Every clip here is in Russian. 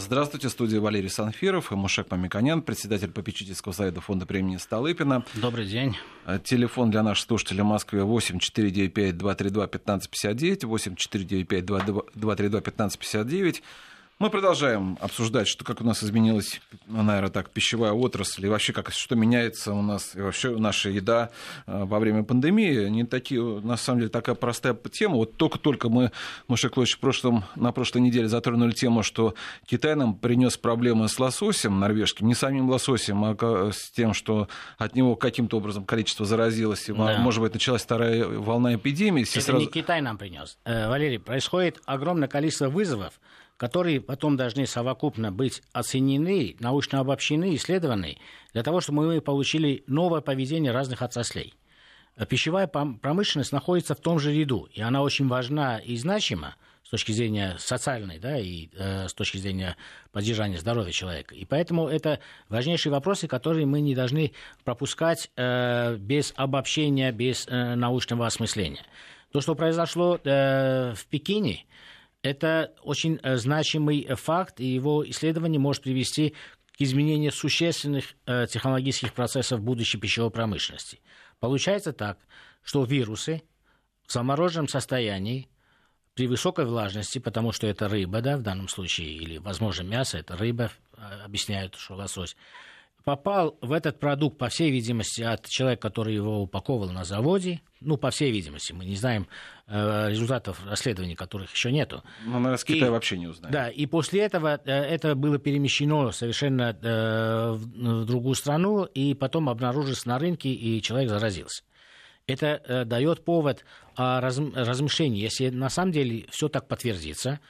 Здравствуйте, студия Валерий Санфиров и Мушек Мамиканян, председатель попечительского совета фонда премии Столыпина. Добрый день. Э, телефон для наших слушателей в Москве 8 495 232 1559, 8 495 232 1559. Мы продолжаем обсуждать, что как у нас изменилась, наверное, так, пищевая отрасль, и вообще как, что меняется у нас, и вообще наша еда э, во время пандемии. Не такие, на самом деле, такая простая тема. Вот только-только мы, Маша Клович, в прошлом, на прошлой неделе затронули тему, что Китай нам принес проблемы с лососем норвежским, не самим лососем, а с тем, что от него каким-то образом количество заразилось, и, да. может быть, началась вторая волна эпидемии. Это сразу... не Китай нам принес. Э, Валерий, происходит огромное количество вызовов, которые потом должны совокупно быть оценены, научно обобщены, исследованы, для того, чтобы мы получили новое поведение разных отраслей. Пищевая промышленность находится в том же ряду, и она очень важна и значима с точки зрения социальной, да, и э, с точки зрения поддержания здоровья человека. И поэтому это важнейшие вопросы, которые мы не должны пропускать э, без обобщения, без э, научного осмысления. То, что произошло э, в Пекине, это очень э, значимый э, факт, и его исследование может привести к изменению существенных э, технологических процессов будущей пищевой промышленности. Получается так, что вирусы в замороженном состоянии при высокой влажности, потому что это рыба, да, в данном случае, или, возможно, мясо, это рыба, объясняют, что лосось, попал в этот продукт, по всей видимости, от человека, который его упаковывал на заводе. Ну, по всей видимости, мы не знаем э, результатов расследований, которых еще нету. Ну, наверное, с Китая и, вообще не узнаем. Да, и после этого э, это было перемещено совершенно э, в, в другую страну, и потом обнаружилось на рынке, и человек заразился. Это э, дает повод о раз, размышлении. Если на самом деле все так подтвердится,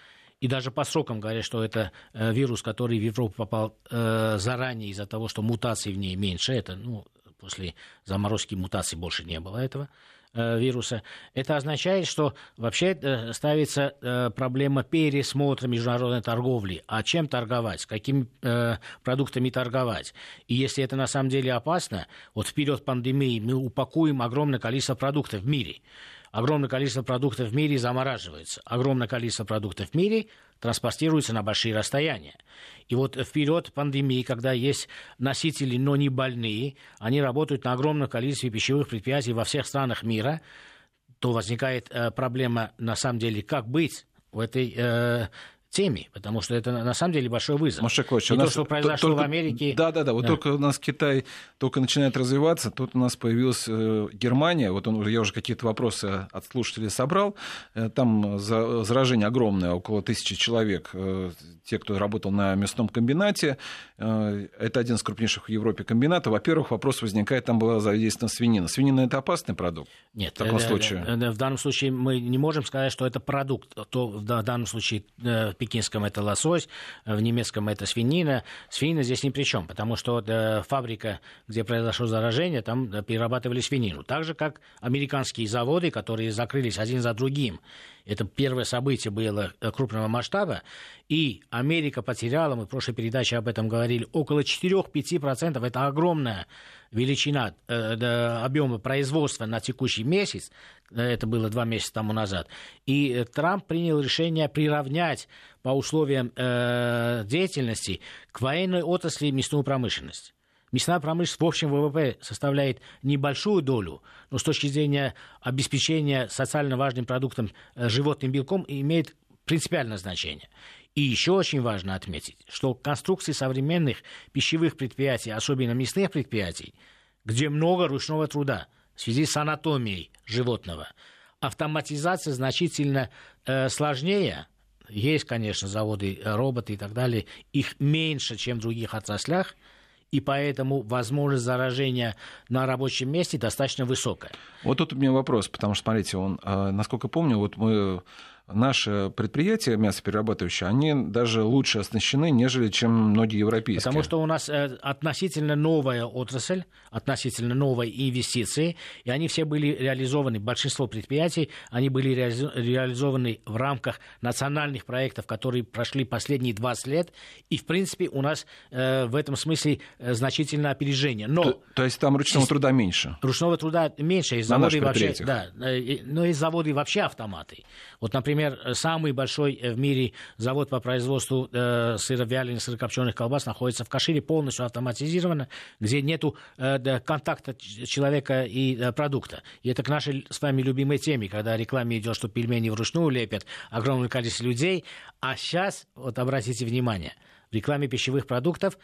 и даже по срокам говорят, что это э, вирус, который в Европу попал э, заранее из-за того, что мутаций в ней меньше. Это, ну, после заморозки мутаций больше не было этого э, вируса. Это означает, что вообще ставится проблема пересмотра международной торговли. А чем торговать? С какими продуктами торговать? И если это на самом деле опасно, вот вперед пандемии мы упакуем огромное количество продуктов в мире огромное количество продуктов в мире замораживается. Огромное количество продуктов в мире транспортируется на большие расстояния. И вот вперед пандемии, когда есть носители, но не больные, они работают на огромном количестве пищевых предприятий во всех странах мира, то возникает э, проблема, на самом деле, как быть в этой э, теме, потому что это на самом деле большой вызов. Машакович, и то, что произошло только, в Америке... Да, да, да. Вот да. только у нас Китай только начинает развиваться, тут у нас появилась э, Германия. Вот он, я уже какие-то вопросы от слушателей собрал. Э, там заражение огромное, около тысячи человек. Э, те, кто работал на мясном комбинате. Это один из крупнейших в Европе комбинатов. Во-первых, вопрос возникает, там была задействована свинина. Свинина – это опасный продукт? Нет. В таком случае? В данном случае мы не можем сказать, что это продукт. То в данном случае пекинском это лосось, в немецком это свинина. Свинина здесь ни при чем, потому что э, фабрика, где произошло заражение, там э, перерабатывали свинину. Так же, как американские заводы, которые закрылись один за другим. Это первое событие было э, крупного масштаба. И Америка потеряла, мы в прошлой передаче об этом говорили, около 4-5%. Это огромная величина э, объема производства на текущий месяц. Это было два месяца тому назад. И э, Трамп принял решение приравнять по условиям э, деятельности к военной отрасли мясную промышленность. Мясная промышленность в общем ВВП составляет небольшую долю, но с точки зрения обеспечения социально важным продуктом э, животным белком имеет принципиальное значение. И еще очень важно отметить, что конструкции современных пищевых предприятий, особенно мясных предприятий, где много ручного труда в связи с анатомией животного, автоматизация значительно э, сложнее. Есть, конечно, заводы, э, роботы и так далее. Их меньше, чем в других отраслях – и поэтому возможность заражения на рабочем месте достаточно высокая. Вот тут у меня вопрос, потому что, смотрите, он, э, насколько помню, вот мы наши предприятия мясоперерабатывающие, они даже лучше оснащены, нежели чем многие европейские. Потому что у нас э, относительно новая отрасль, относительно новые инвестиции, и они все были реализованы, большинство предприятий, они были реализованы в рамках национальных проектов, которые прошли последние 20 лет, и, в принципе, у нас э, в этом смысле э, значительное опережение. Но, то, то есть там ручного из, труда меньше? Ручного труда меньше, из заводы вообще, да, но из заводы вообще автоматы. Вот, например, например, самый большой в мире завод по производству э, сыровяленых, сырокопченых колбас находится в Кашире, полностью автоматизировано, где нету э, контакта человека и э, продукта. И это к нашей с вами любимой теме, когда рекламе идет, что пельмени вручную лепят огромное количество людей. А сейчас, вот обратите внимание, в рекламе пищевых продуктов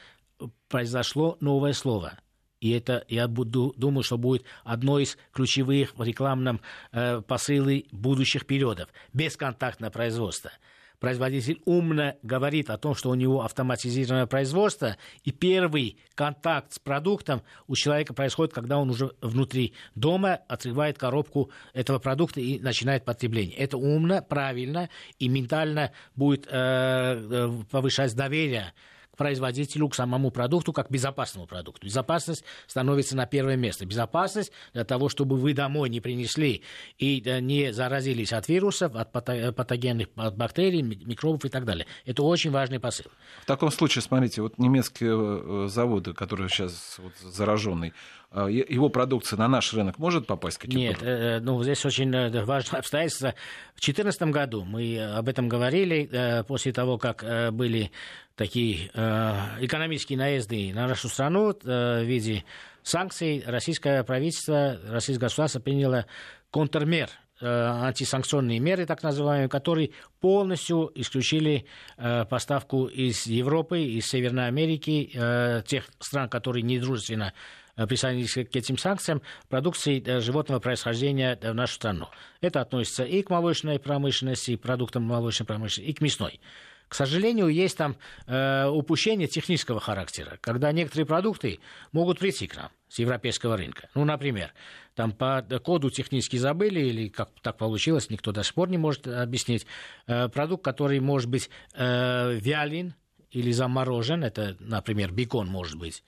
произошло новое слово – и это, я буду, думаю, что будет одно из ключевых в рекламном э, посылы будущих периодов. Бесконтактное производство. Производитель умно говорит о том, что у него автоматизированное производство, и первый контакт с продуктом у человека происходит, когда он уже внутри дома отрывает коробку этого продукта и начинает потребление. Это умно, правильно и ментально будет э, э повышать доверие производителю, к самому продукту, как безопасному продукту. Безопасность становится на первое место. Безопасность для того, чтобы вы домой не принесли и э, не заразились от вирусов, от патогенных бактерий, микробов и так далее. Это очень важный посыл. В таком случае, смотрите, вот немецкие э, заводы, которые сейчас вот зараженный, а, его продукция на наш рынок может попасть? Нет, э, ну здесь очень важное обстоятельство. В 2014 году мы об этом говорили, после того, как были такие э, экономические наезды на нашу страну э, в виде санкций, российское правительство, российское государство приняло контрмер э, антисанкционные меры, так называемые, которые полностью исключили э, поставку из Европы, из Северной Америки, э, тех стран, которые недружественно э, присоединились к этим санкциям, продукции э, животного происхождения в нашу страну. Это относится и к молочной промышленности, и к продуктам молочной промышленности, и к мясной. К сожалению, есть там э, упущение технического характера, когда некоторые продукты могут прийти к нам с европейского рынка. Ну, например, там по коду технически забыли, или как так получилось, никто до сих пор не может объяснить. Э, продукт, который может быть э, вялен или заморожен, это, например, бекон может быть,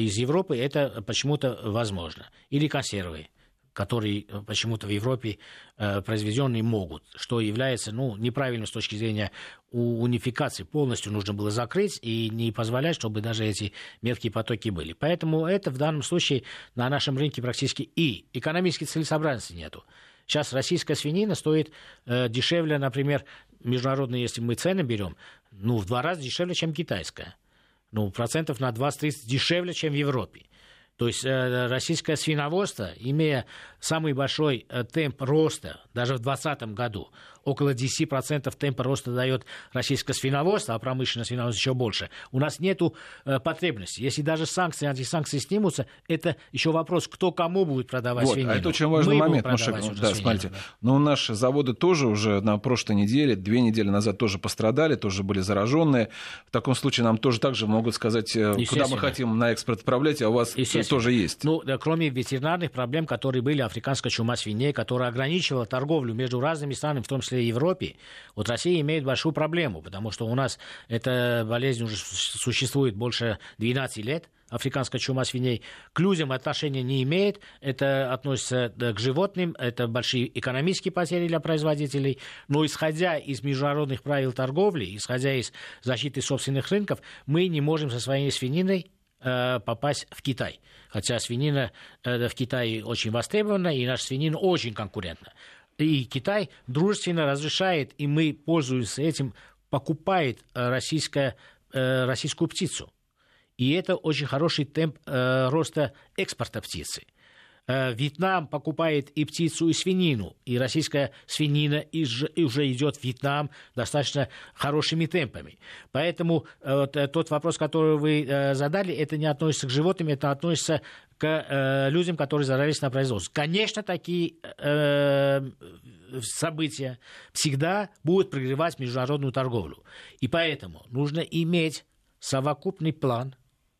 из Европы, это почему-то возможно. Или консервы которые э, почему-то в Европе э, произведенные могут, что является ну, неправильным с точки зрения унификации. Полностью нужно было закрыть и не позволять, чтобы даже эти мелкие потоки были. Поэтому это в данном случае на нашем рынке практически и экономической целесообразности нету. Сейчас российская свинина стоит э, дешевле, например, международные, если мы цены берем, ну, в два раза дешевле, чем китайская. Ну, процентов на 20-30 дешевле, чем в Европе. То есть э, российское свиноводство, имея самый большой э, темп роста, даже в 2020 году, около 10% темпа роста дает российское свиноводство, а промышленное свиноводство еще больше. У нас нет э, потребности. Если даже санкции, антисанкции снимутся, это еще вопрос, кто кому будет продавать вот, свинину. А это очень важный Мы момент. Маша, да, свинину, смотрите. Да. Но наши заводы тоже уже на прошлой неделе, две недели назад тоже пострадали, тоже были зараженные. В таком случае нам тоже так же могут сказать, э, куда мы хотим на экспорт отправлять, а у вас тоже есть. Ну, да, кроме ветеринарных проблем, которые были, африканская чума свиней, которая ограничивала торговлю между разными странами, в том числе Европе, вот Россия имеет большую проблему, потому что у нас эта болезнь уже существует больше 12 лет, африканская чума свиней, к людям отношения не имеет. Это относится к животным, это большие экономические потери для производителей. Но исходя из международных правил торговли, исходя из защиты собственных рынков, мы не можем со своей свининой э, попасть в Китай. Хотя свинина э, в Китае очень востребована, и наша свинина очень конкурентна и Китай дружественно разрешает, и мы пользуемся этим, покупает э, российская, э, российскую птицу. И это очень хороший темп э, роста экспорта птицы. Э, Вьетнам покупает и птицу, и свинину, и российская свинина уже идет в Вьетнам достаточно хорошими темпами. Поэтому э, вот, э, тот вопрос, который вы задали, это не относится к животным, это относится к людям, которые заразились на производство. Конечно, такие события всегда будут прогревать международную торговлю. И поэтому нужно иметь совокупный план,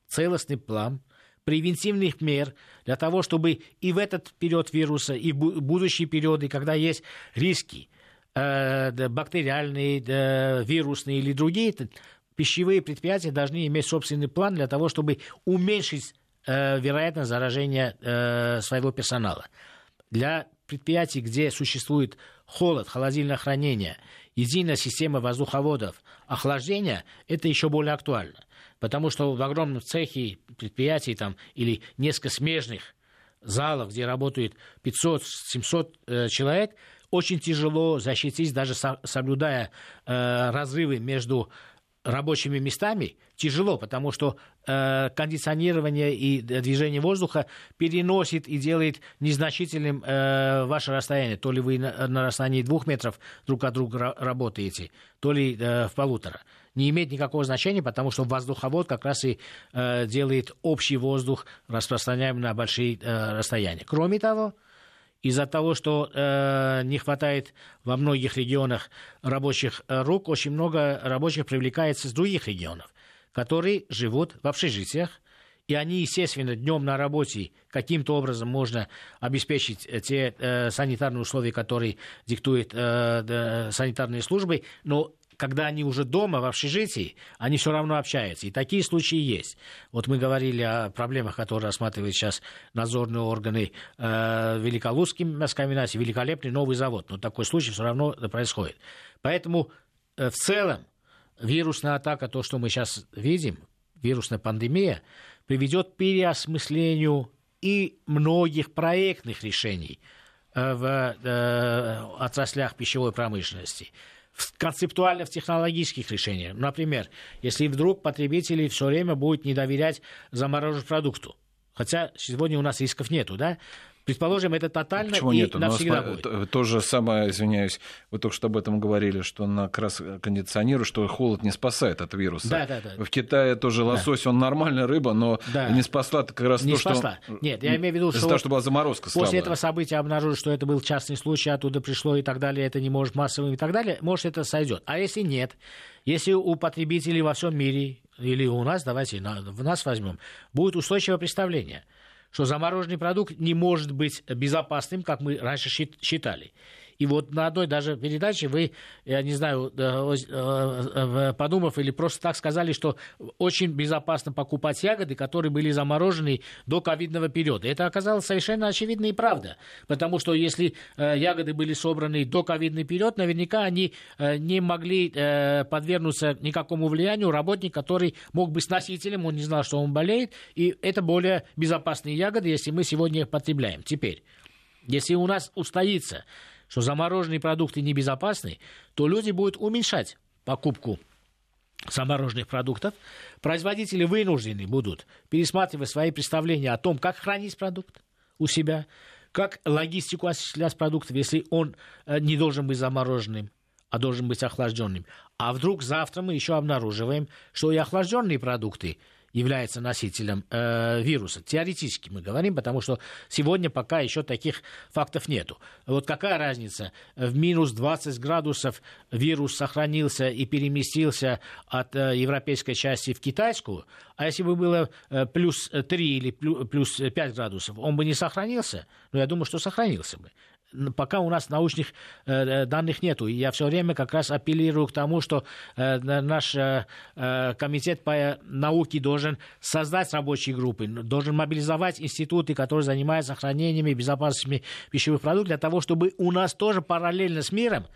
целостный план превентивных мер для того, чтобы и в этот период вируса, и в будущие периоды, когда есть риски э, бактериальные, вирусные или другие, пищевые предприятия должны иметь собственный план для того, чтобы уменьшить э, вероятность заражения э, своего персонала. Для предприятий, где существует холод, холодильное хранение, единая система воздуховодов, охлаждения, это еще более актуально. Потому что в огромном цехе предприятий там, или несколько смежных залов, где работает 500-700 э, человек, очень тяжело защитить, даже соблюдая э, разрывы между рабочими местами тяжело, потому что э, кондиционирование и движение воздуха переносит и делает незначительным э, ваше расстояние. То ли вы на, на расстоянии двух метров друг от друга работаете, то ли э, в полутора. Не имеет никакого значения, потому что воздуховод как раз и э, делает общий воздух распространяемый на большие э, расстояния. Кроме того, из-за того, что э, не хватает во многих регионах рабочих э, рук, очень много рабочих привлекается из других регионов, которые живут в общежитиях, и они, естественно, днем на работе каким-то образом можно обеспечить э, те э, санитарные условия, которые диктуют э, санитарные службы, но когда они уже дома, в общежитии, они все равно общаются. И такие случаи есть. Вот мы говорили о проблемах, которые рассматривают сейчас надзорные органы э, Великолукским мясокомбинате, великолепный новый завод. Но такой случай все равно происходит. Поэтому э, в целом вирусная атака, то, что мы сейчас видим, вирусная пандемия, приведет к переосмыслению и многих проектных решений э, в э, отраслях пищевой промышленности концептуально в технологических решениях. Например, если вдруг потребители все время будут не доверять замороженному продукту, хотя сегодня у нас рисков нету, да, Предположим, это тотально Почему и нету? навсегда Но, будет. То же самое, извиняюсь, вы только что об этом говорили, что на как раз кондиционирует, что холод не спасает от вируса. Да, да, да. В Китае тоже лосось, да. он нормальная рыба, но да. не спасла как раз не то, спасла. что... Нет, я имею в виду, что... Того, что была заморозка После слабая. этого события обнаружили, что это был частный случай, оттуда пришло и так далее, это не может массовым и так далее, может, это сойдет. А если нет, если у потребителей во всем мире или у нас, давайте в нас возьмем, будет устойчивое представление – что замороженный продукт не может быть безопасным, как мы раньше считали. И вот на одной даже передаче вы, я не знаю, э, э, подумав или просто так сказали, что очень безопасно покупать ягоды, которые были заморожены до ковидного периода. Это оказалось совершенно очевидно и правда. Потому что если э, ягоды были собраны до ковидный период, наверняка они не могли подвергнуться никакому влиянию работник, который мог быть носителем, он не знал, что он болеет, и это более безопасные ягоды, если мы сегодня их потребляем. Теперь, если у нас устоится что замороженные продукты небезопасны, то люди будут уменьшать покупку замороженных продуктов. Производители вынуждены будут пересматривать свои представления о том, как хранить продукт у себя, как логистику осуществлять продуктов, если он э, не должен быть замороженным, а должен быть охлажденным. А вдруг завтра мы еще обнаруживаем, что и охлажденные продукты является носителем э, вируса. Теоретически мы говорим, потому что сегодня пока еще таких фактов нету. Вот какая разница? В минус 20 градусов вирус сохранился и переместился от э, европейской части в китайскую, а если бы было э, плюс 3 или плюс 5 градусов, он бы не сохранился? Ну, я думаю, что сохранился бы пока у нас научных э, э, данных нету. Я все время как раз апеллирую к тому, что э, наш комитет по науке должен создать рабочие группы, должен мобилизовать институты, которые занимаются сохранением и безопасностью пищевых продуктов, для того, чтобы у нас тоже параллельно с миром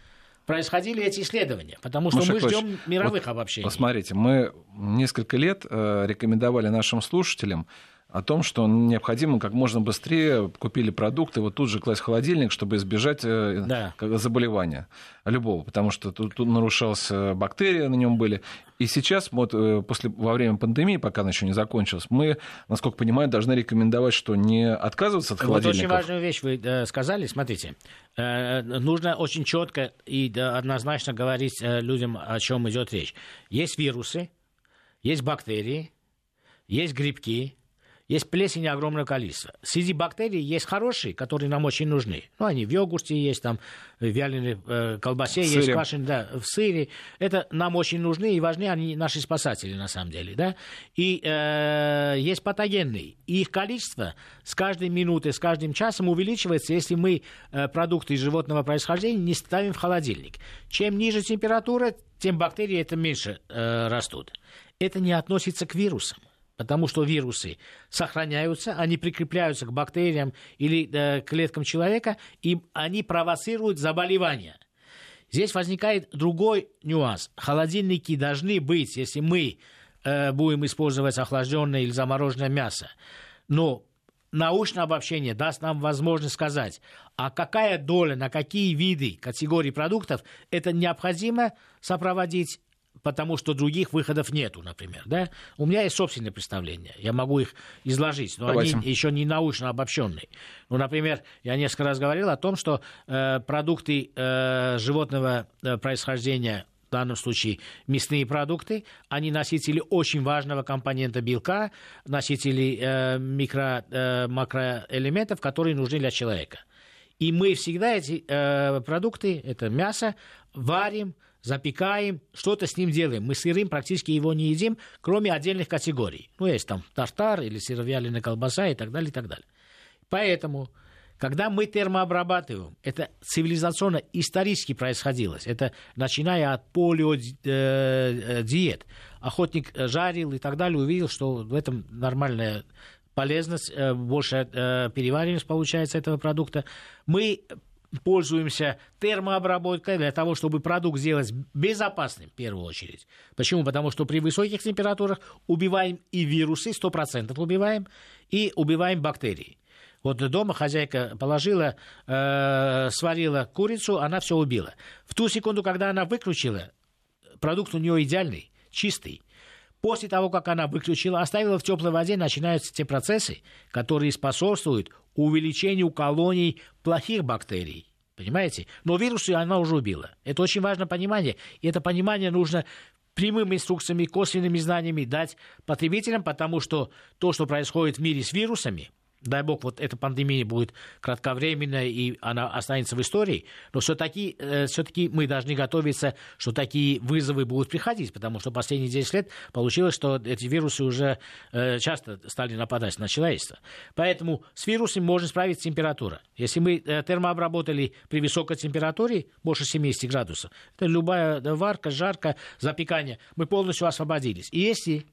происходили эти исследования, потому что Маша мы ждем мировых вот обобщений. Посмотрите, мы несколько лет рекомендовали нашим слушателям о том, что необходимо как можно быстрее купили продукты, вот тут же класть в холодильник, чтобы избежать э, да. заболевания любого, потому что тут, тут нарушалась бактерии, на нем были. И сейчас, вот э, после, во время пандемии, пока она еще не закончилась, мы, насколько понимаю, должны рекомендовать, что не отказываться от холодильников. Вот очень важную вещь вы э, сказали. Смотрите, нужно очень четко и однозначно говорить людям, о чем идет речь. Есть вирусы, есть бактерии, есть грибки, есть плесени огромное количество. Среди бактерий есть хорошие, которые нам очень нужны. Ну, они в йогурте есть, там в вяленой э, колбасе в есть, сыре. квашеной, да, в сыре. Это нам очень нужны и важны, они наши спасатели на самом деле, да. И э, есть патогенные. И их количество с каждой минутой, с каждым часом увеличивается, если мы э, продукты животного происхождения не ставим в холодильник. Чем ниже температура, тем бактерии это меньше э, растут. Это не относится к вирусам потому что вирусы сохраняются, они прикрепляются к бактериям или э, клеткам человека, и они провоцируют заболевания. Здесь возникает другой нюанс. Холодильники должны быть, если мы э, будем использовать охлажденное или замороженное мясо. Но научное обобщение даст нам возможность сказать, а какая доля, на какие виды, категории продуктов это необходимо сопроводить, потому что других выходов нету, например. Да? У меня есть собственное представление, я могу их изложить, но Давайте. они еще не научно обобщенные. Ну, например, я несколько раз говорил о том, что э, продукты э, животного э, происхождения в данном случае мясные продукты, они носители очень важного компонента белка, носители э, микро, э, макроэлементов, которые нужны для человека. И мы всегда эти э, продукты, это мясо, варим, запекаем, что-то с ним делаем. Мы сырым практически его не едим, кроме отдельных категорий. Ну, есть там тартар или сыровяленая колбаса и так далее, и так далее. Поэтому когда мы термообрабатываем, это цивилизационно исторически происходило. Это начиная от полиодиет. Э, э, Охотник жарил и так далее, увидел, что в этом нормальная полезность, э, больше перевариваемость получается этого продукта. Мы пользуемся термообработкой для того, чтобы продукт сделать безопасным в первую очередь. Почему? Потому что при высоких температурах убиваем и вирусы, 100% убиваем, и убиваем бактерии. Вот дома хозяйка положила, э, сварила курицу, она все убила. В ту секунду, когда она выключила, продукт у нее идеальный, чистый. После того, как она выключила, оставила в теплой воде, начинаются те процессы, которые способствуют увеличению колоний плохих бактерий. Понимаете? Но вирусы она уже убила. Это очень важное понимание. И это понимание нужно прямыми инструкциями, косвенными знаниями дать потребителям, потому что то, что происходит в мире с вирусами – дай бог, вот эта пандемия будет кратковременная и она останется в истории, но все-таки э, все-таки мы должны готовиться, что такие вызовы будут приходить, потому что последние 10 лет получилось, что эти вирусы уже э, часто стали нападать на человечество. Поэтому с вирусом можно справиться температура. Если мы э, термообработали при высокой температуре, больше 70 градусов, это любая варка, жарка, запекание, мы полностью освободились. И если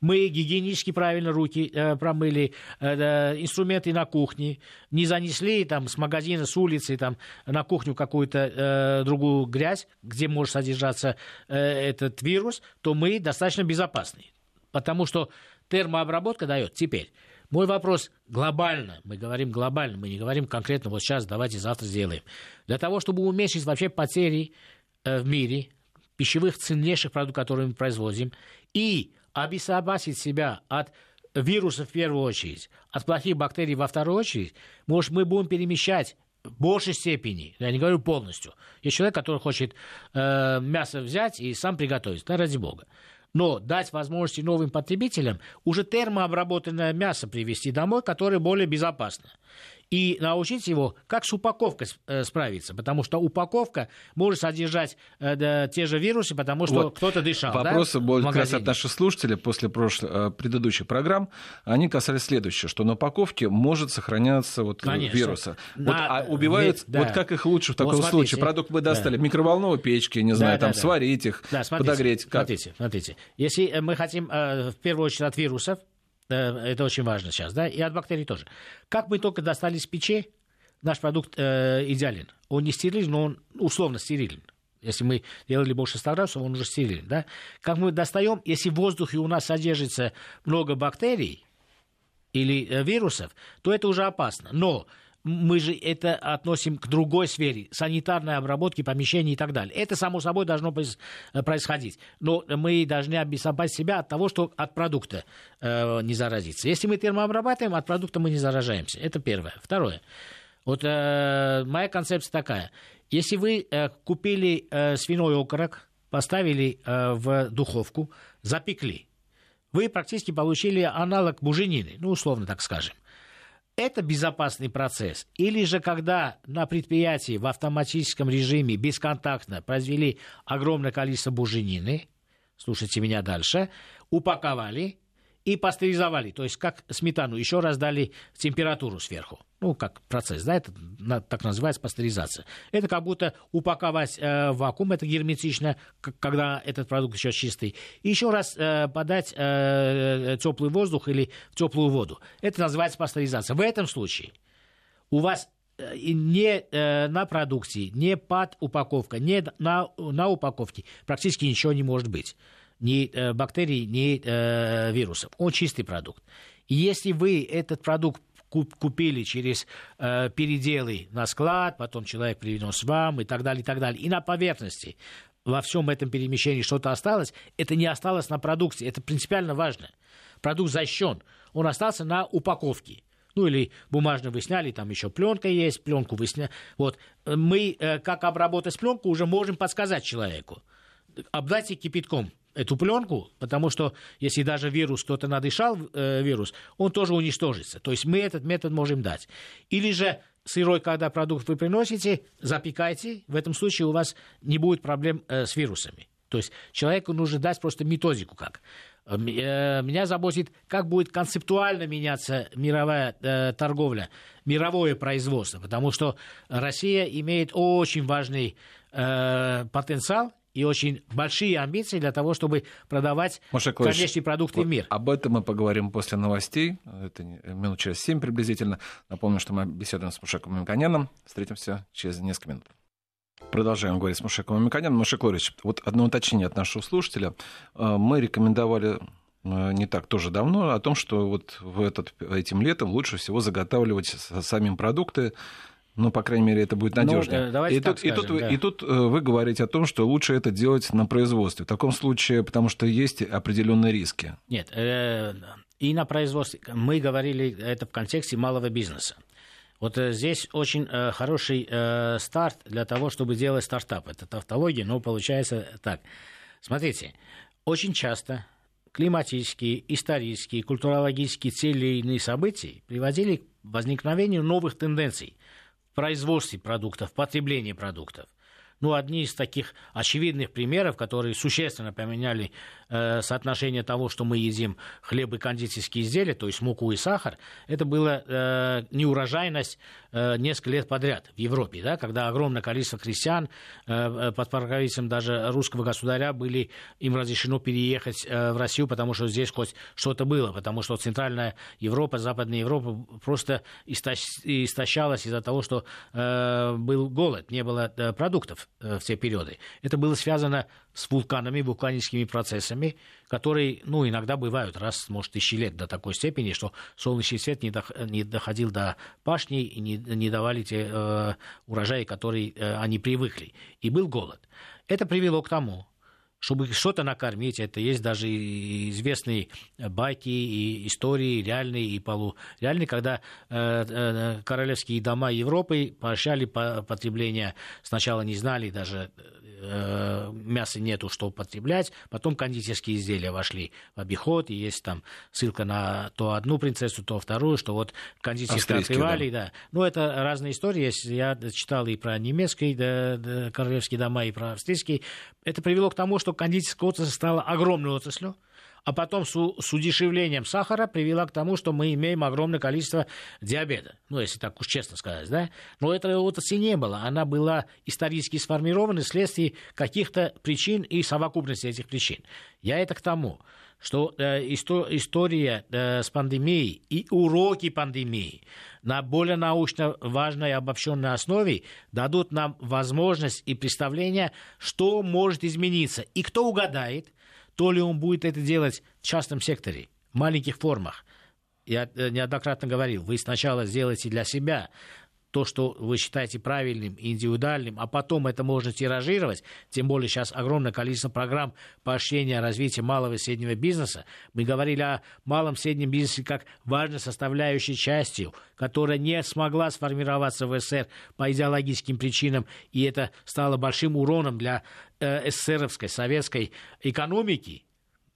мы гигиенически правильно руки э, промыли, э, инструменты на кухне, не занесли там с магазина, с улицы там на кухню какую-то э, другую грязь, где может содержаться э, этот вирус, то мы достаточно безопасны. Потому что термообработка дает. Теперь, мой вопрос глобально, мы говорим глобально, мы не говорим конкретно вот сейчас, давайте завтра сделаем. Для того, чтобы уменьшить вообще потери э, в мире, пищевых ценнейших продуктов, которые мы производим, и обезопасить себя от вирусов в первую очередь, от плохих бактерий во вторую очередь, может, мы будем перемещать в большей степени, я не говорю полностью. Есть человек, который хочет э, мясо взять и сам приготовить, да, ради бога. Но дать возможности новым потребителям уже термообработанное мясо привезти домой, которое более безопасно и научить его, как с упаковкой э, справиться, потому что упаковка может содержать э, да, те же вирусы, потому что вот. кто-то дышал. Вопросы да, будут как раз от наших слушателей после прошлых, э, предыдущих программ. Они касались следующего, что на упаковке может сохраняться вот Конечно. вирусы. На... Вот, а убивают, да. вот как их лучше в таком вот случае? Продукт вы достали да. микроволновой печке, не знаю, да, там да, сварить их, да, смотрите, подогреть. Как? Смотрите, смотрите. Если мы хотим в первую очередь от вирусов, это очень важно сейчас, да, и от бактерий тоже. Как мы только достали с печи, наш продукт э, идеален. Он не стерилен, но он условно стерилен. Если мы делали больше 100 градусов, он уже стерилен. Да? Как мы достаем, если в воздухе у нас содержится много бактерий или э, вирусов, то это уже опасно. Но мы же это относим к другой сфере, санитарной обработки помещений и так далее. Это, само собой, должно э, происходить. Но мы должны обезопасить себя от того, что от продукта э, не заразиться. Если мы термообрабатываем, от продукта мы не заражаемся. Это первое. Второе. Вот э, моя концепция такая. Если вы э, купили э, свиной окорок, поставили э, в духовку, запекли, вы практически получили аналог буженины, ну, условно так скажем это безопасный процесс. Или же когда на предприятии в автоматическом режиме бесконтактно произвели огромное количество буженины, слушайте меня дальше, упаковали, и пастеризовали, то есть как сметану, еще раз дали температуру сверху. Ну, как процесс, да, это так называется пастеризация. Это как будто упаковать э, в вакуум, это герметично, когда этот продукт еще чистый. И еще раз э, подать э, теплый воздух или теплую воду. Это называется пастеризация. В этом случае у вас э, не э, на продукции, не под упаковка, не на, на упаковке практически ничего не может быть ни э, бактерий, ни э, вирусов. Он чистый продукт. И если вы этот продукт купили через э, переделы на склад, потом человек привез вам и так далее, и так далее. И на поверхности во всем этом перемещении что-то осталось, это не осталось на продукции. Это принципиально важно. Продукт защищен. Он остался на упаковке. Ну или бумажно вы сняли, там еще пленка есть, пленку вы сняли. Вот. Мы, э, как обработать пленку, уже можем подсказать человеку. Обдайте кипятком эту пленку, потому что если даже вирус, кто-то надышал э, вирус, он тоже уничтожится. То есть мы этот метод можем дать. Или же сырой, когда продукт вы приносите, запекайте, в этом случае у вас не будет проблем э, с вирусами. То есть человеку нужно дать просто методику как. Э, э, меня заботит, как будет концептуально меняться мировая э, торговля, мировое производство, потому что Россия имеет очень важный э, потенциал и очень большие амбиции для того, чтобы продавать конечные продукты вот в мир. Об этом мы поговорим после новостей. Это минут через семь приблизительно. Напомню, что мы беседуем с Мушеком Мимканяном. Встретимся через несколько минут. Продолжаем говорить с Мушеком Мимканяном. Мушек Лорич, вот одно уточнение от нашего слушателя. Э, мы рекомендовали э, не так тоже давно о том, что вот в этот, этим летом лучше всего заготавливать самим продукты ну, по крайней мере, это будет надежнее. Ну, и, тут, скажем, и, тут, да. и тут вы говорите о том, что лучше это делать на производстве. В таком случае, потому что есть определенные риски. Нет, э, и на производстве. Мы говорили это в контексте малого бизнеса. Вот э, здесь очень э, хороший э, старт для того, чтобы делать стартап. Это тавтология, но получается так. Смотрите, очень часто климатические, исторические, культурологические цели и иные события приводили к возникновению новых тенденций – производстве продуктов, потреблении продуктов. Ну, одни из таких очевидных примеров, которые существенно поменяли э, соотношение того, что мы едим хлеб и кондитерские изделия, то есть муку и сахар, это была э, неурожайность э, несколько лет подряд в Европе, да, когда огромное количество крестьян э, э, под покровительством даже русского государя были, им разрешено переехать э, в Россию, потому что здесь хоть что-то было, потому что Центральная Европа, Западная Европа просто истощ, истощалась из-за того, что э, был голод, не было э, продуктов э, в те периоды. Это было связано с вулканами, вулканическими процессами, которые, ну, иногда бывают раз, может, тысячи лет до такой степени, что солнечный свет не, доходил до пашни и не давали те э, урожаи, которые э, они привыкли. И был голод. Это привело к тому, чтобы что-то накормить. Это есть даже известные байки и истории реальные и полуреальные, когда э, э, королевские дома Европы поощряли потребление. Сначала не знали даже э, мяса нету, что употреблять. Потом кондитерские изделия вошли в обиход, и есть там ссылка на то одну принцессу, то вторую, что вот кондитерские открывали, да. да. Ну, это разные истории. Я читал и про немецкие да, да, королевские дома, и про австрийские. Это привело к тому, что кондитерская отрасль стала огромной отраслью а потом с, с удешевлением сахара привела к тому, что мы имеем огромное количество диабета. Ну, если так уж честно сказать, да. Но этой отрасли не было. Она была исторически сформирована вследствие каких-то причин и совокупности этих причин. Я это к тому, что э, исто, история э, с пандемией и уроки пандемии на более научно важной и обобщенной основе дадут нам возможность и представление, что может измениться. И кто угадает, то ли он будет это делать в частном секторе, в маленьких формах. Я э, неоднократно говорил, вы сначала сделаете для себя то, что вы считаете правильным и индивидуальным, а потом это можно тиражировать, тем более сейчас огромное количество программ поощрения развития малого и среднего бизнеса. Мы говорили о малом и среднем бизнесе как важной составляющей частью, которая не смогла сформироваться в СССР по идеологическим причинам, и это стало большим уроном для э, советской экономики,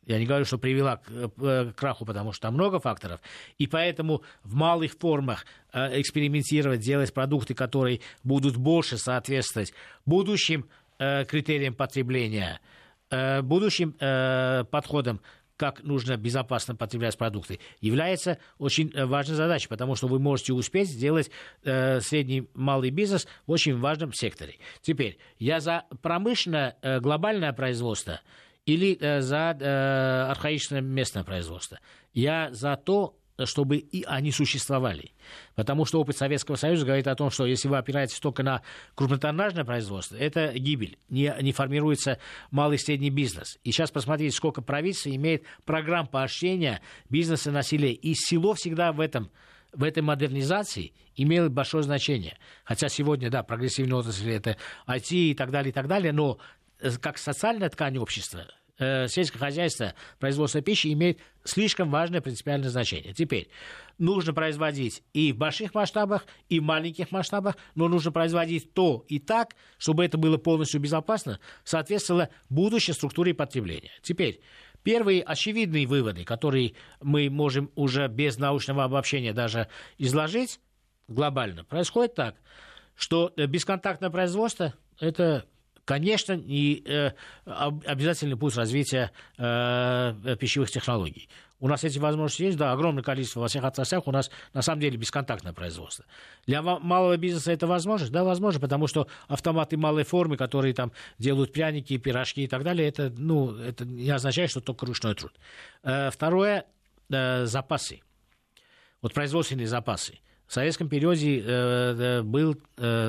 я не говорю, что привела к, э, к краху, потому что там много факторов. И поэтому в малых формах э, экспериментировать, делать продукты, которые будут больше соответствовать будущим э, критериям потребления, э, будущим э, подходам как нужно безопасно потреблять продукты, является очень э, важной задачей, потому что вы можете успеть сделать э, средний малый бизнес в очень важном секторе. Теперь, я за промышленное э, глобальное производство или э, за э, архаичное местное производство. Я за то, чтобы и они существовали. Потому что опыт Советского Союза говорит о том, что если вы опираетесь только на крупнотоннажное производство, это гибель. Не, не формируется малый и средний бизнес. И сейчас посмотрите, сколько правительство имеет программ поощрения бизнеса на селе. И село всегда в этом в этой модернизации имело большое значение. Хотя сегодня, да, прогрессивные отрасли это IT и так далее, и так далее, но как социальная ткань общества, э, сельское хозяйство, производство пищи имеет слишком важное принципиальное значение. Теперь, нужно производить и в больших масштабах, и в маленьких масштабах, но нужно производить то и так, чтобы это было полностью безопасно, соответствовало будущей структуре потребления. Теперь, Первые очевидные выводы, которые мы можем уже без научного обобщения даже изложить глобально, происходит так, что э, бесконтактное производство – это конечно, не э, обязательный путь развития э, пищевых технологий. У нас эти возможности есть, да, огромное количество во всех отраслях у нас на самом деле бесконтактное производство. Для малого бизнеса это возможно? Да, возможно, потому что автоматы малой формы, которые там делают пряники, пирожки и так далее, это, ну, это не означает, что только ручной труд. Э, второе, э, запасы. Вот производственные запасы. В советском периоде был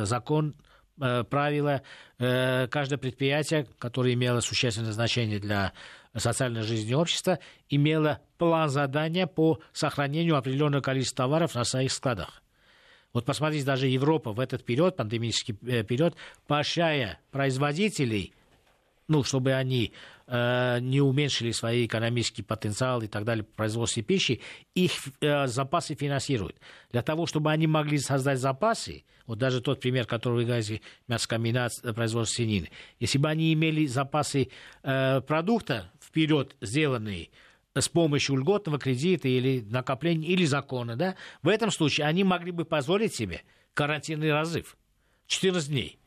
закон правило, каждое предприятие, которое имело существенное значение для социальной жизни общества, имело план задания по сохранению определенного количества товаров на своих складах. Вот посмотрите, даже Европа в этот период, пандемический э, период, поощряя производителей, ну, чтобы они э, не уменьшили свой экономический потенциал и так далее производстве пищи, их э, запасы финансируют. Для того, чтобы они могли создать запасы, вот даже тот пример, который вы говорите, мясокомбинат, э, производство свинины, если бы они имели запасы э, продукта вперед сделанные, с помощью льготного кредита или накопления, или закона, да, в этом случае они могли бы позволить себе карантинный разрыв. 14 дней.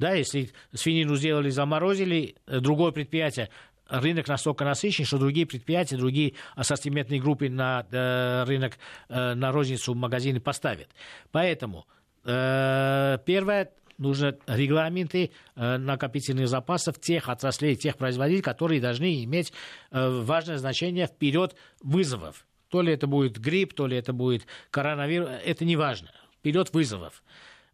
Да, если свинину сделали, заморозили, э, другое предприятие, рынок настолько насыщен, что другие предприятия, другие ассортиментные группы на э, рынок, э, на розницу магазины поставят. Поэтому э, первое, нужны регламенты э, накопительных запасов тех отраслей, тех производителей, которые должны иметь э, важное значение вперед вызовов. То ли это будет грипп, то ли это будет коронавирус, это не важно. Вперед вызовов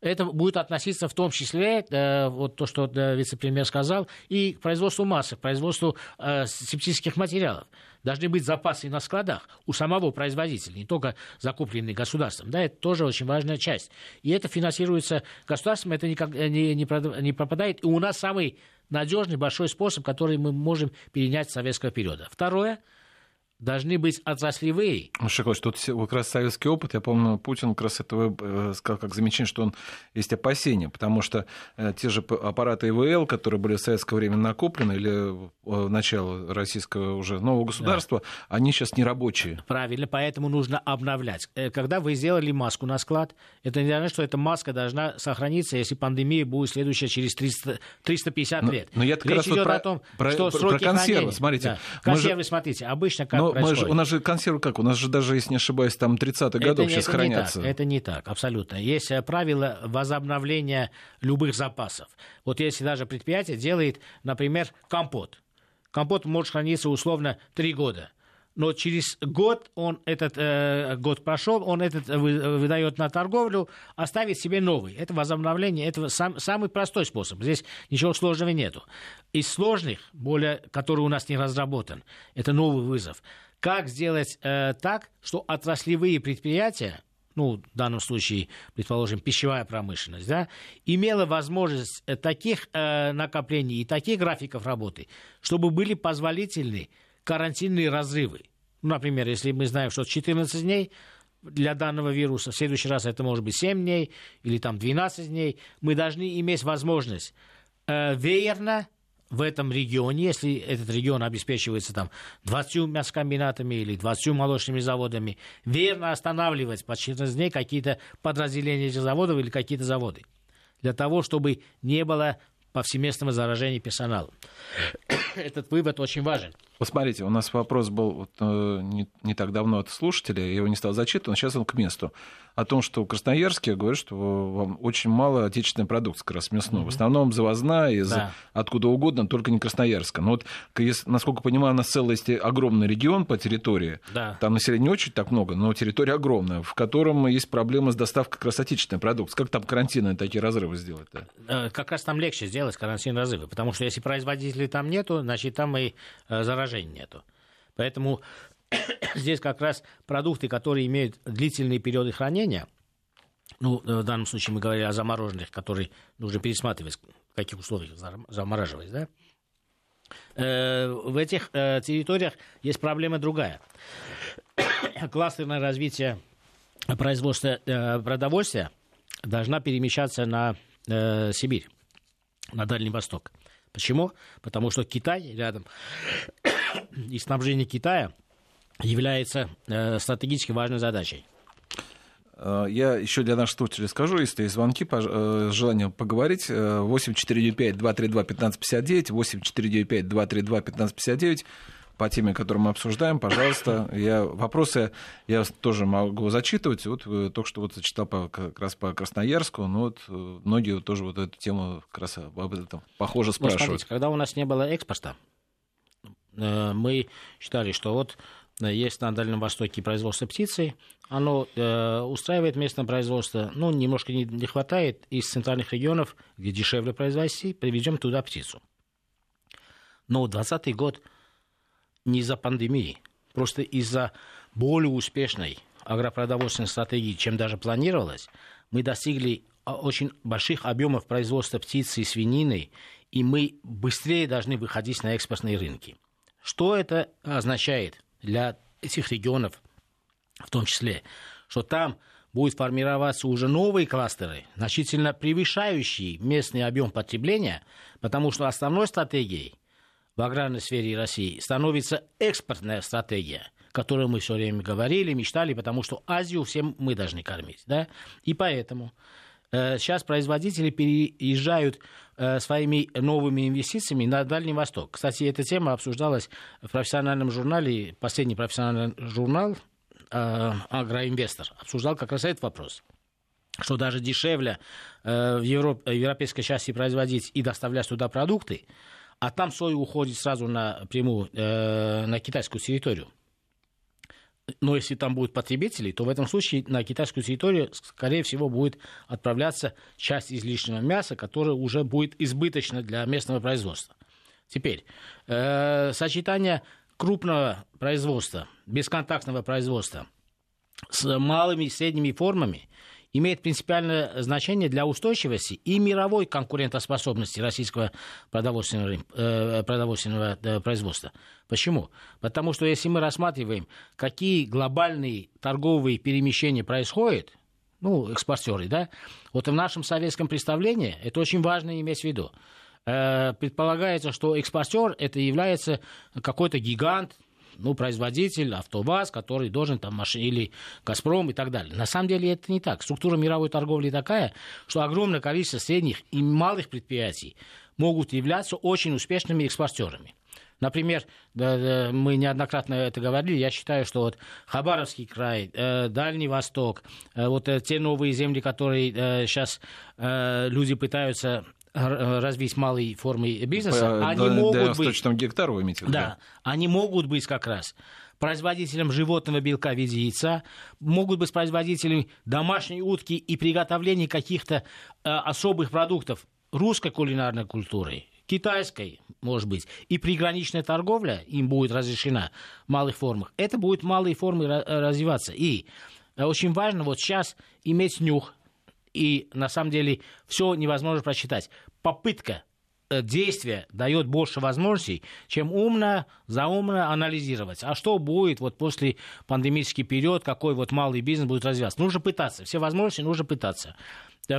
это будет относиться в том числе, э, вот то, что э, вице-премьер сказал, и к производству масок, к производству э, септических материалов. Должны быть запасы на складах у самого производителя, не только закупленные государством. Да, это тоже очень важная часть. И это финансируется государством, это никак, не, не, не пропадает. И у нас самый надежный большой способ, который мы можем перенять с советского периода. Второе – должны быть отраслевые. Шикович, тут как раз советский опыт, я помню, Путин как раз этого э, сказал как замечание, что он есть опасения, потому что э, те же аппараты ИВЛ, которые были в советское время накоплены, или э, начало российского уже нового государства, да. они сейчас не рабочие. Правильно, поэтому нужно обновлять. Когда вы сделали маску на склад, это не значит, что эта маска должна сохраниться, если пандемия будет следующая через 300, 350 но, лет. Но я как Речь идет про, о том, про, что про, сроки про консервы, хранения, смотрите. Да. Консервы, же... смотрите, обычно как но мы же, у нас же консервы как? У нас же даже, если не ошибаюсь, там 30-х годов сейчас это хранятся. Не так, это не так, абсолютно. Есть э, правило возобновления любых запасов. Вот если даже предприятие делает, например, компот. Компот может храниться условно 3 года но через год он этот э, год прошел, он этот э, выдает на торговлю, оставит себе новый. Это возобновление, это сам, самый простой способ. Здесь ничего сложного нету. Из сложных, более, который у нас не разработан, это новый вызов. Как сделать э, так, что отраслевые предприятия, ну, в данном случае, предположим, пищевая промышленность, да, имела возможность э, таких э, накоплений и таких графиков работы, чтобы были позволительны карантинные разрывы. Например, если мы знаем, что 14 дней для данного вируса, в следующий раз это может быть 7 дней или там 12 дней, мы должны иметь возможность э, веерно в этом регионе, если этот регион обеспечивается там 20 мясокомбинатами или 20 молочными заводами, верно останавливать по 14 дней какие-то подразделения этих заводов или какие-то заводы. Для того, чтобы не было повсеместного заражения персоналом. Этот вывод очень важен. Посмотрите, у нас вопрос был вот, э, не, не так давно от слушателя, я его не стал зачитывать, но сейчас он к месту. О том, что в Красноярске говорят, что вам очень мало отечественной продукции, как раз мясной. Mm-hmm. В основном завозная, из да. откуда угодно, только не Красноярска. Но вот, если, насколько понимаю, у нас целый есть огромный регион по территории. Да. Там населения не очень так много, но территория огромная, в котором есть проблемы с доставкой как раз отечественной продукции. Как там карантинные такие разрывы сделать-то? Э, как раз там легче сделать карантинные разрывы, потому что если производителей там нету, значит, там и э, заражения нету. Поэтому здесь как раз продукты, которые имеют длительные периоды хранения, ну, в данном случае мы говорили о замороженных, которые нужно пересматривать, в каких условиях замораживать, да, э, в этих э, территориях есть проблема другая. Кластерное развитие производства э, продовольствия должна перемещаться на Сибирь, на Дальний Восток. Почему? Потому что Китай рядом и снабжение Китая является стратегически важной задачей. Э, я еще для наших слушателей скажу, если есть звонки, с э, желанием поговорить, 8495-232-1559, 8495-232-1559 по теме, которую мы обсуждаем, пожалуйста. Я, вопросы я тоже могу зачитывать. Вот э, только что вот зачитал по, как раз по Красноярску, но вот многие тоже вот эту тему как раз об этом похоже спрашивают. Ну, смотрите, когда у нас не было экспорта, мы считали, что вот есть на Дальнем Востоке производство птицы, оно э, устраивает местное производство, ну, немножко не, не хватает из центральных регионов, где дешевле произвести, привезем туда птицу. Но 2020 год не из-за пандемии, просто из-за более успешной агропродовольственной стратегии, чем даже планировалось, мы достигли а, очень больших объемов производства птицы и свинины, и мы быстрее должны выходить на экспортные рынки. Что это означает? для этих регионов в том числе, что там будет формироваться уже новые кластеры, значительно превышающие местный объем потребления, потому что основной стратегией в аграрной сфере России становится экспортная стратегия, которую мы все время говорили, мечтали, потому что Азию всем мы должны кормить. Да? И поэтому Э, сейчас производители переезжают э, своими новыми инвестициями на Дальний Восток. Кстати, эта тема обсуждалась в профессиональном журнале, последний профессиональный журнал э, «Агроинвестор» обсуждал как раз этот вопрос что даже дешевле в, Европ, в европейской части производить и доставлять туда продукты, а там соя уходит сразу напрямую на китайскую территорию но если там будут потребители, то в этом случае на китайскую территорию, скорее всего, будет отправляться часть излишнего мяса, которое уже будет избыточно для местного производства. Теперь, э, сочетание крупного производства, бесконтактного производства с малыми и средними формами имеет принципиальное значение для устойчивости и мировой конкурентоспособности российского продовольственного, э, продовольственного э, производства. Почему? Потому что если мы рассматриваем, какие глобальные торговые перемещения происходят, ну, экспортеры, да, вот в нашем советском представлении это очень важно иметь в виду э, предполагается, что экспортер это является какой-то гигант, ну, производитель, АвтоВАЗ, который должен там машин или Газпром и так далее. На самом деле это не так. Структура мировой торговли такая, что огромное количество средних и малых предприятий могут являться очень успешными экспортерами. Например, мы неоднократно это говорили, я считаю, что вот Хабаровский край, э, Дальний Восток, э, вот э, те новые земли, которые сейчас люди пытаются развить малые формы бизнеса, По, они до, могут до быть... гектара вы имеете виду? Да, они могут быть как раз производителем животного белка в виде яйца, могут быть производителями домашней утки и приготовления каких-то э, особых продуктов русской кулинарной культуры, китайской, может быть, и приграничная торговля им будет разрешена в малых формах. Это будет малые формы развиваться. И э, очень важно вот сейчас иметь нюх и на самом деле все невозможно просчитать. Попытка э, действия дает больше возможностей, чем умно, заумно анализировать. А что будет вот после пандемический период, какой вот малый бизнес будет развиваться? Нужно пытаться. Все возможности нужно пытаться.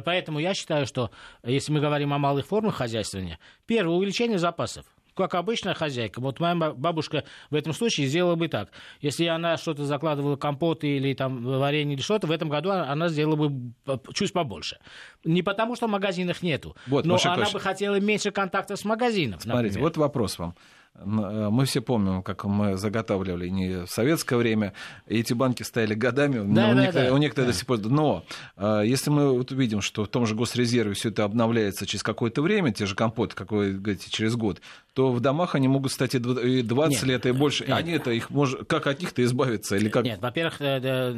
Поэтому я считаю, что если мы говорим о малых формах хозяйствования, первое увеличение запасов как обычная хозяйка. Вот моя бабушка в этом случае сделала бы так. Если она что-то закладывала, компоты или там варенье или что-то, в этом году она сделала бы чуть побольше. Не потому, что в магазинах нету, вот, но она бы хотела меньше контактов с магазином. Смотрите, например. вот вопрос вам. Э, мы все помним, как мы заготавливали не в советское время. Эти банки стояли годами, да, но да, у, некоторых, да, у некоторых да. до сих пор. Но э, если мы вот увидим, что в том же госрезерве все это обновляется через какое-то время, те же компоты, как вы говорите, через год, то в домах они могут стать и 20 нет, лет и больше. Нет. Они это их мож... как от них-то избавиться или как? Нет, во-первых, э,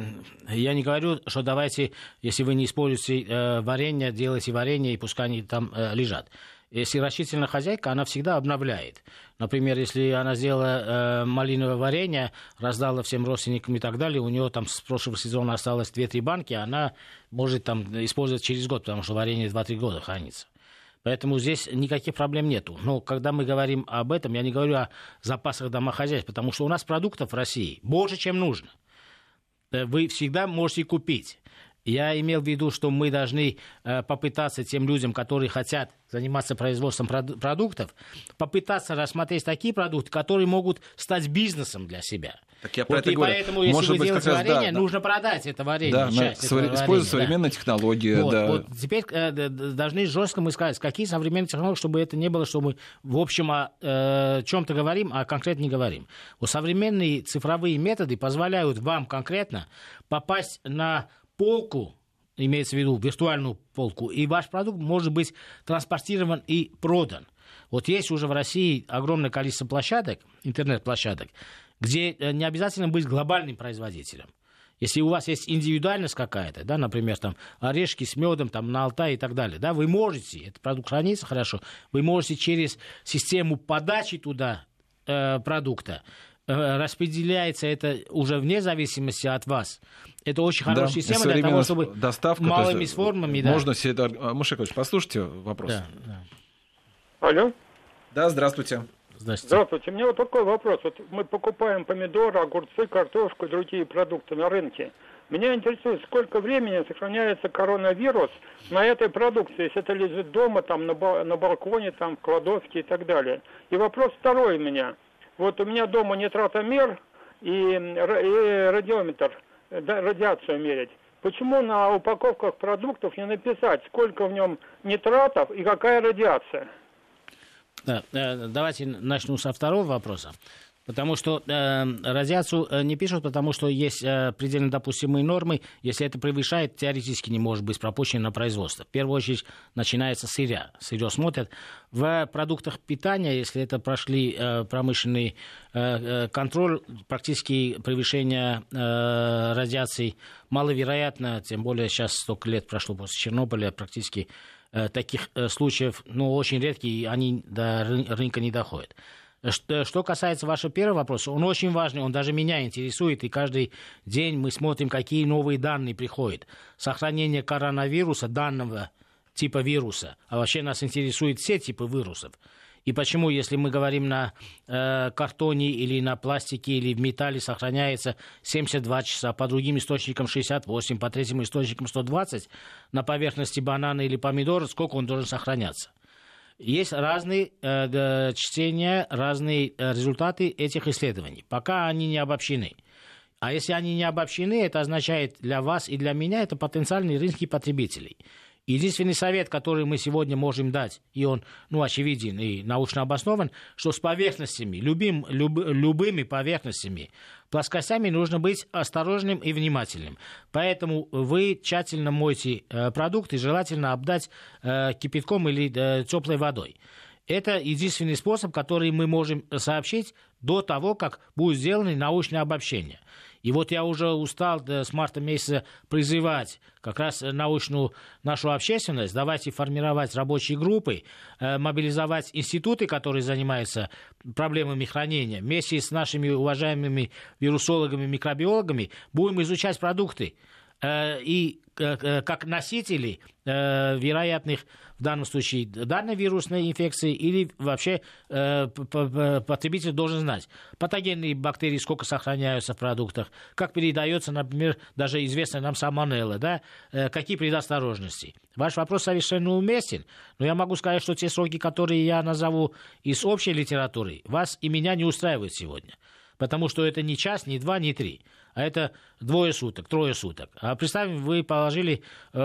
я не говорю, что давайте, если вы не используете варенье, делайте варенье и пускай они там лежат. Если растительная хозяйка, она всегда обновляет. Например, если она сделала э, малиновое варенье, раздала всем родственникам и так далее, у нее там с прошлого сезона осталось 2-3 банки, она может там использовать через год, потому что варенье 2-3 года хранится. Поэтому здесь никаких проблем нету. Но когда мы говорим об этом, я не говорю о запасах домохозяйств, потому что у нас продуктов в России больше, чем нужно. Э, вы всегда можете купить. Я имел в виду, что мы должны э, попытаться тем людям, которые хотят заниматься производством продуктов, попытаться рассмотреть такие продукты, которые могут стать бизнесом для себя. Так я про вот это и говорю. поэтому, если Может вы быть, делаете варенье, да, нужно продать это варенье. Да, часть этого использовать варенья, современные да. технологии. Вот, да. вот теперь э, должны жестко мы сказать, какие современные технологии, чтобы это не было, чтобы в общем о э, чем-то говорим, а конкретно не говорим. Вот современные цифровые методы позволяют вам конкретно попасть на полку, имеется в виду виртуальную полку, и ваш продукт может быть транспортирован и продан. Вот есть уже в России огромное количество площадок, интернет-площадок, где э, не обязательно быть глобальным производителем. Если у вас есть индивидуальность какая-то, да, например, там орешки с медом там, на Алтае и так далее, да, вы можете, этот продукт хранится хорошо, вы можете через систему подачи туда э, продукта распределяется это уже вне зависимости от вас. Это очень хорошая да, система для того, чтобы доставка, малыми есть, формами... Да. Можно себе это... А, Мушекович, послушайте вопрос. Да, да. Алло? Да, здравствуйте. Здравствуйте. Здравствуйте. У меня вот такой вопрос. Вот мы покупаем помидоры, огурцы, картошку и другие продукты на рынке. Меня интересует, сколько времени сохраняется коронавирус на этой продукции, если это лежит дома, там, на, на балконе, там, в кладовке и так далее. И вопрос второй у меня – вот у меня дома нитратомер и, радиометр, радиацию мерить. Почему на упаковках продуктов не написать, сколько в нем нитратов и какая радиация? Да, э, давайте начну со второго вопроса. Потому что э, радиацию э, не пишут, потому что есть э, предельно допустимые нормы. Если это превышает, теоретически не может быть пропущено на производство. В первую очередь начинается сырья. Сырье смотрят. В продуктах питания, если это прошли э, промышленный э, э контроль, практически превышение э, радиации маловероятно, тем более сейчас столько лет прошло после Чернобыля, практически э, таких случаев, ну, очень редкие, они до рынка не доходят. Что, что касается вашего первого вопроса, он очень важный, он даже меня интересует, и каждый день мы смотрим, какие новые данные приходят. Сохранение коронавируса, данного типа вируса, а вообще нас интересуют все типы вирусов. И почему, если мы говорим на э, картоне или на пластике или в металле, сохраняется 72 часа, по другим источникам 68, по третьим источникам 120, на поверхности банана или помидора, сколько он должен сохраняться? Есть разные э, чтения, разные э, результаты этих исследований. Пока они не обобщены. А если они не обобщены, это означает для вас и для меня это потенциальные рынки потребителей. Единственный совет, который мы сегодня можем дать, и он ну, очевиден и научно обоснован, что с поверхностями, любим, люб, любыми поверхностями, плоскостями нужно быть осторожным и внимательным. Поэтому вы тщательно мойте э, продукты, желательно обдать э, кипятком или э, теплой водой. Это единственный способ, который мы можем сообщить до того, как будет сделано научное обобщение. И вот я уже устал с марта месяца призывать как раз научную нашу общественность, давайте формировать рабочие группы, э, мобилизовать институты, которые занимаются проблемами хранения. Вместе с нашими уважаемыми вирусологами, микробиологами будем изучать продукты э, и э, как носители вероятных в данном случае данной вирусной инфекции или вообще э, потребитель должен знать, патогенные бактерии сколько сохраняются в продуктах, как передается, например, даже известная нам самонелла, да, э, какие предосторожности. Ваш вопрос совершенно уместен, но я могу сказать, что те сроки, которые я назову из общей литературы, вас и меня не устраивают сегодня потому что это не час, не два, не три, а это двое суток, трое суток. А представим, вы положили э,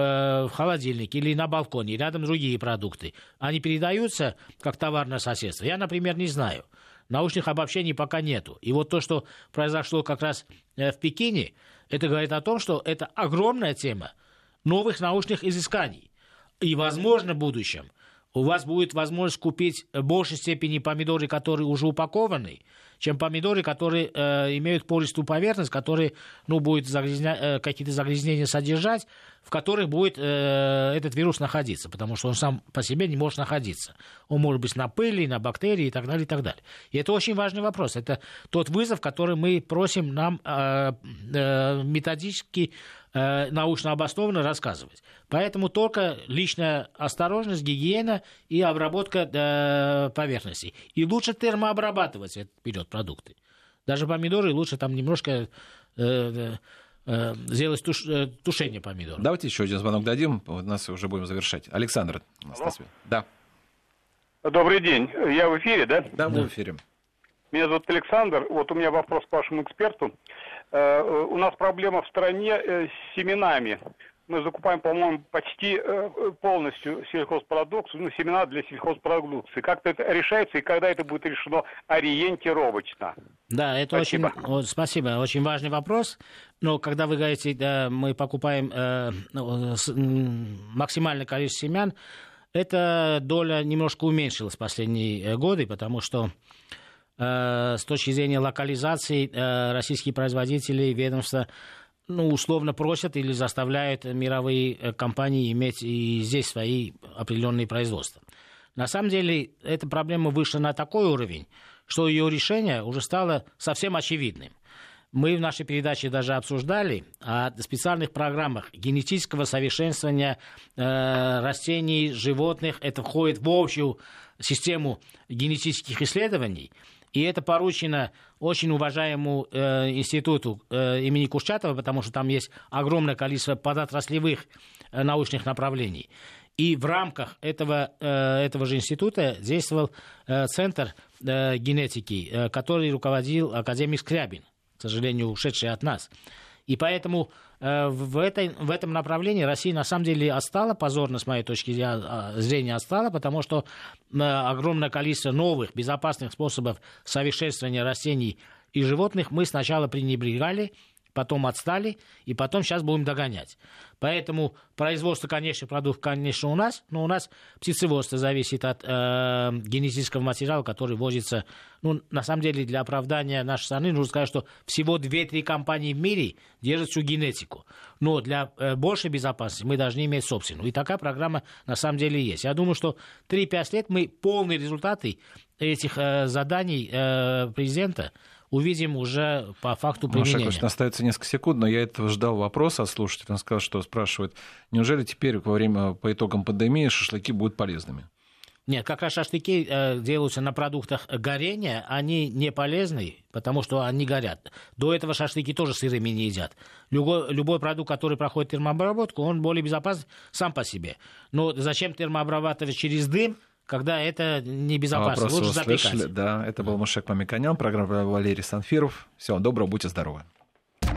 в холодильник или на балконе, рядом другие продукты. Они передаются как товар на соседство? Я, например, не знаю. Научных обобщений пока нету. И вот то, что произошло как раз э, в Пекине, это говорит о том, что это огромная тема новых научных изысканий. И, возможно, в будущем у вас будет возможность купить в большей степени помидоры, которые уже упакованы, чем помидоры, которые э, имеют пористую поверхность, которые ну, будут загрязня... э, какие-то загрязнения содержать, в которых будет э, этот вирус находиться, потому что он сам по себе не может находиться. Он может быть на пыли, на бактерии и так далее, и так далее. И это очень важный вопрос. Это тот вызов, который мы просим нам э, э, методически э, научно обоснованно рассказывать. Поэтому только личная осторожность, гигиена и обработка э, поверхностей. И лучше термообрабатывать вперед продукты. Даже помидоры лучше там немножко э, э, сделать туш, э, тушение помидоров. Давайте еще один звонок дадим, у нас уже будем завершать. Александр, да. Добрый день, я в эфире, да? Да, мы да. в эфире. Меня зовут Александр, вот у меня вопрос к вашему эксперту. Э, у нас проблема в стране э, с семенами. Мы закупаем, по-моему, почти э, полностью сельхозпродукцию, ну, семена для сельхозпродукции. Как это решается и когда это будет решено ориентировочно? Да, это спасибо. очень, спасибо, очень важный вопрос. Но когда вы говорите, да, мы покупаем э, ну, максимальное количество семян, эта доля немножко уменьшилась в последние годы, потому что Э, с точки зрения локализации э, российские производители, ведомства ну, условно просят или заставляют мировые э, компании иметь и здесь свои определенные производства. На самом деле, эта проблема вышла на такой уровень, что ее решение уже стало совсем очевидным. Мы в нашей передаче даже обсуждали о специальных программах генетического совершенствования э, растений, животных. Это входит в общую систему генетических исследований. И это поручено очень уважаемому э, институту э, имени Курчатова, потому что там есть огромное количество подотраслевых э, научных направлений. И в рамках этого, э, этого же института действовал э, Центр э, генетики, который руководил академик Скрябин, к сожалению, ушедший от нас. И поэтому в, этой, в этом направлении Россия на самом деле отстала, позорно с моей точки а, зрения отстала, потому что э, огромное количество новых безопасных способов совершенствования растений и животных мы сначала пренебрегали, потом отстали, и потом сейчас будем догонять. Поэтому производство конечных продуктов, конечно, у нас, но у нас птицеводство зависит от э, генетического материала, который возится. Ну, на самом деле, для оправдания нашей страны нужно сказать, что всего 2-3 компании в мире держат всю генетику. Но для э, большей безопасности мы должны иметь собственную. И такая программа на самом деле есть. Я думаю, что 3-5 лет мы полные результаты этих э, заданий э, президента увидим уже по факту применения. Маша, остается несколько секунд, но я этого ждал вопрос от слушателя. Он сказал, что спрашивает, неужели теперь во время, по итогам пандемии шашлыки будут полезными? Нет, как раз шашлыки э, делаются на продуктах горения, они не полезны, потому что они горят. До этого шашлыки тоже сырыми не едят. Любой, любой продукт, который проходит термообработку, он более безопасен сам по себе. Но зачем термообрабатывать через дым, когда это небезопасно. Лучше запекать. Слышали? Да, это был Мушек Мамиканян, программа Валерий Санфиров. Всего доброго, будьте здоровы.